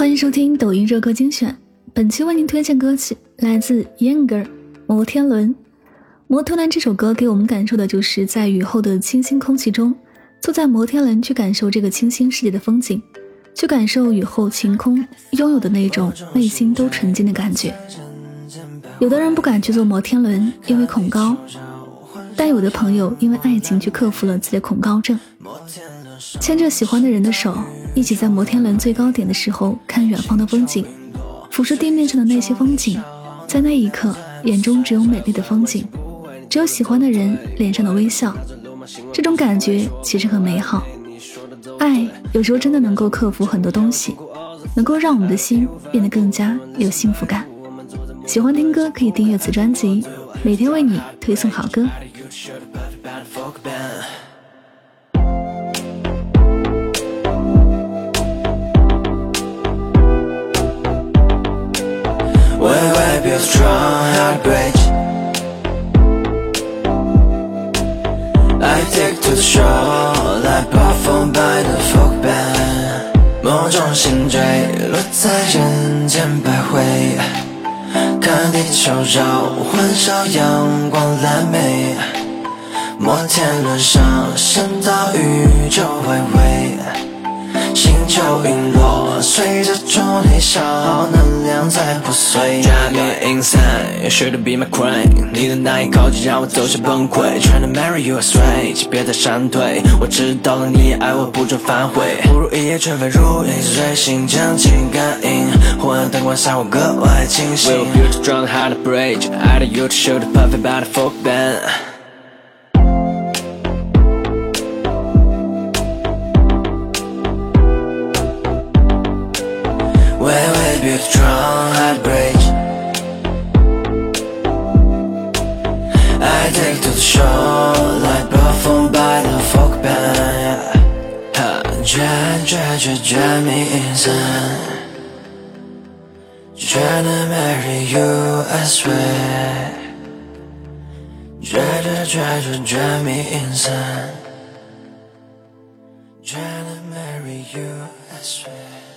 欢迎收听抖音热歌精选。本期为您推荐歌曲来自 Younger《摩天轮》。《摩天轮》这首歌给我们感受的就是在雨后的清新空气中，坐在摩天轮去感受这个清新世界的风景，去感受雨后晴空拥有的那种内心都纯净的感觉。有的人不敢去坐摩天轮，因为恐高；但有的朋友因为爱情去克服了自己的恐高症，牵着喜欢的人的手。一起在摩天轮最高点的时候看远方的风景，俯视地面上的那些风景，在那一刻眼中只有美丽的风景，只有喜欢的人脸上的微笑，这种感觉其实很美好。爱有时候真的能够克服很多东西，能够让我们的心变得更加有幸福感。喜欢听歌可以订阅此专辑，每天为你推送好歌。Strong heartbreak I take to the shore like performed by the folk band 某种心坠落在人间百回看地球绕环绕阳光蓝莓摩天轮上升到宇宙外围星球陨落，随着重力消耗能量在破碎。Drive me inside, you should be my crime。你的那一口气让我走向崩溃。Trying to marry you, I swear，请别再闪退。我知道了，你也爱我，不准反悔。不如一夜春风入你睡心将情感应。昏暗灯光下，我格外清醒。We'll build a strong heart bridge, I need you to show the perfect by the for band。Big strong heartbreak. I take to the shore Like perfumed by the fog band Drive, drive, drive, drive me insane Trying to marry you, I swear. Try to, try to me insane Trying to marry you, I swear.